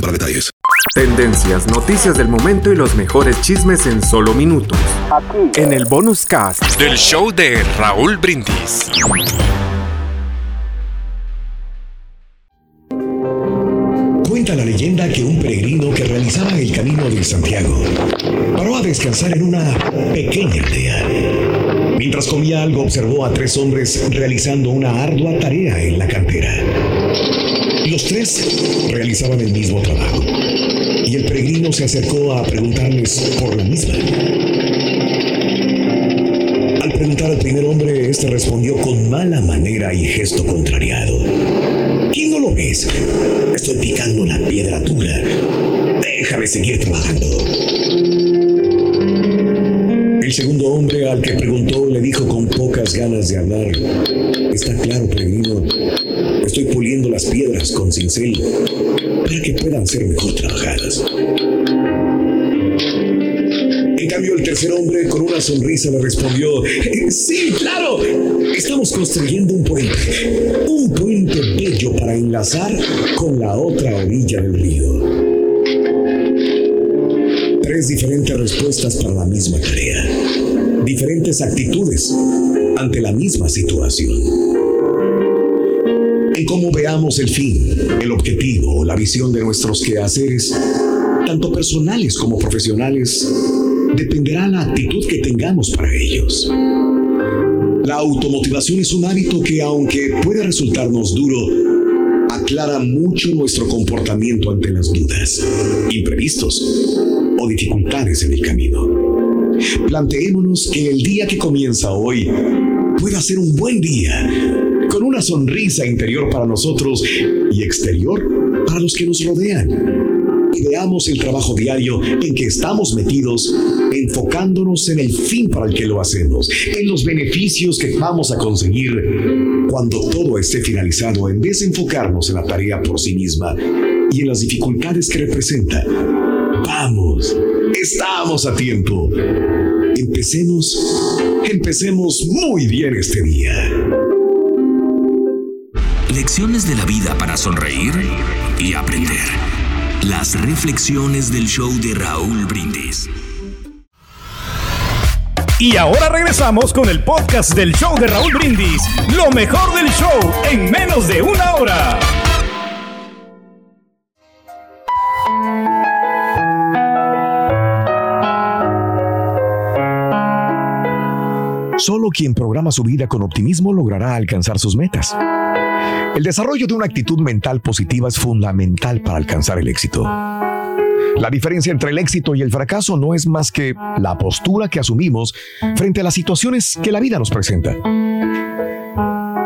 para detalles. Tendencias, noticias del momento y los mejores chismes en solo minutos. En el bonus cast Del show de Raúl Brindis. Cuenta la leyenda que un peregrino que realizaba el camino de Santiago paró a descansar en una pequeña aldea. Mientras comía algo observó a tres hombres realizando una ardua tarea en la cantera. Los tres realizaban el mismo trabajo y el peregrino se acercó a preguntarles por la misma. Al preguntar al primer hombre, este respondió con mala manera y gesto contrariado. ¿Quién no lo ves? Estoy picando la piedra dura. Déjame seguir trabajando. El segundo hombre al que preguntó le dijo con pocas ganas de hablar. Está claro, peregrino. Estoy puliendo las piedras con cincel para que puedan ser mejor trabajadas. En cambio, el tercer hombre con una sonrisa le respondió, "Eh, sí, claro, estamos construyendo un puente, un puente bello para enlazar con la otra orilla del río. Tres diferentes respuestas para la misma tarea, diferentes actitudes ante la misma situación. En cómo veamos el fin, el objetivo o la visión de nuestros quehaceres, tanto personales como profesionales, dependerá la actitud que tengamos para ellos. La automotivación es un hábito que, aunque puede resultarnos duro, aclara mucho nuestro comportamiento ante las dudas, imprevistos o dificultades en el camino. Planteémonos que el día que comienza hoy pueda ser un buen día, una sonrisa interior para nosotros y exterior para los que nos rodean veamos el trabajo diario en que estamos metidos, enfocándonos en el fin para el que lo hacemos, en los beneficios que vamos a conseguir cuando todo esté finalizado, en vez de enfocarnos en la tarea por sí misma y en las dificultades que representa. Vamos, estamos a tiempo. Empecemos, empecemos muy bien este día. Lecciones de la vida para sonreír y aprender. Las reflexiones del show de Raúl Brindis. Y ahora regresamos con el podcast del show de Raúl Brindis. Lo mejor del show en menos de una hora. Solo quien programa su vida con optimismo logrará alcanzar sus metas. El desarrollo de una actitud mental positiva es fundamental para alcanzar el éxito. La diferencia entre el éxito y el fracaso no es más que la postura que asumimos frente a las situaciones que la vida nos presenta.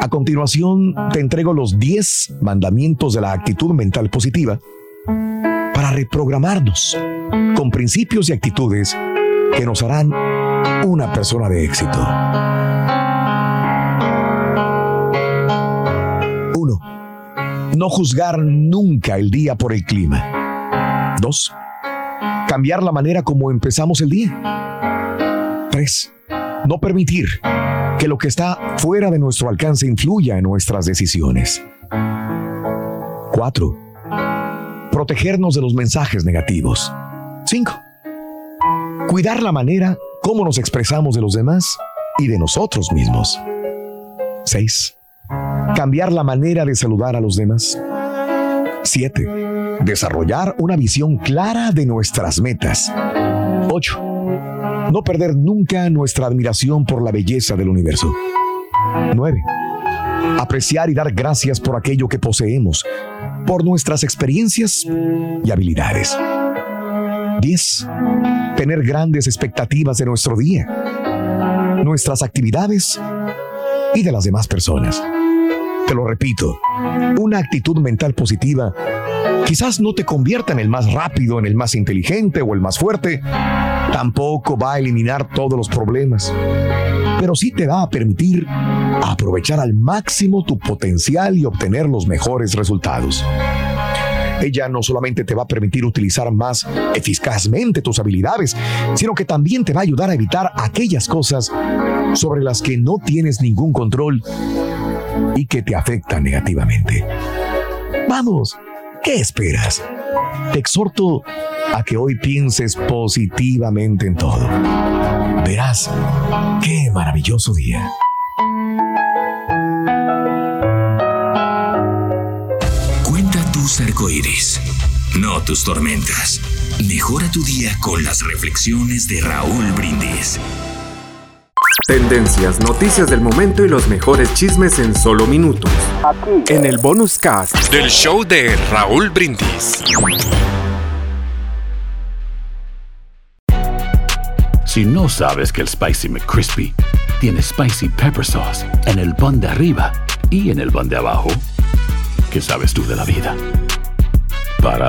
A continuación, te entrego los 10 mandamientos de la actitud mental positiva para reprogramarnos con principios y actitudes que nos harán una persona de éxito. 1. No juzgar nunca el día por el clima. 2. Cambiar la manera como empezamos el día. 3. No permitir que lo que está fuera de nuestro alcance influya en nuestras decisiones. 4. Protegernos de los mensajes negativos. 5. Cuidar la manera como nos expresamos de los demás y de nosotros mismos. 6. Cambiar la manera de saludar a los demás. 7. Desarrollar una visión clara de nuestras metas. 8. No perder nunca nuestra admiración por la belleza del universo. 9. Apreciar y dar gracias por aquello que poseemos, por nuestras experiencias y habilidades. 10. Tener grandes expectativas de nuestro día, nuestras actividades y de las demás personas. Te lo repito, una actitud mental positiva quizás no te convierta en el más rápido, en el más inteligente o el más fuerte. Tampoco va a eliminar todos los problemas, pero sí te va a permitir aprovechar al máximo tu potencial y obtener los mejores resultados. Ella no solamente te va a permitir utilizar más eficazmente tus habilidades, sino que también te va a ayudar a evitar aquellas cosas sobre las que no tienes ningún control y que te afectan negativamente. Vamos, ¿qué esperas? Te exhorto a que hoy pienses positivamente en todo. Verás qué maravilloso día. Tus arcoíris, no tus tormentas. Mejora tu día con las reflexiones de Raúl Brindis. Tendencias, noticias del momento y los mejores chismes en solo minutos. En el bonus cast del show de Raúl Brindis. Si no sabes que el Spicy McCrispy tiene Spicy Pepper Sauce en el pan de arriba y en el pan de abajo, ¿qué sabes tú de la vida? Para,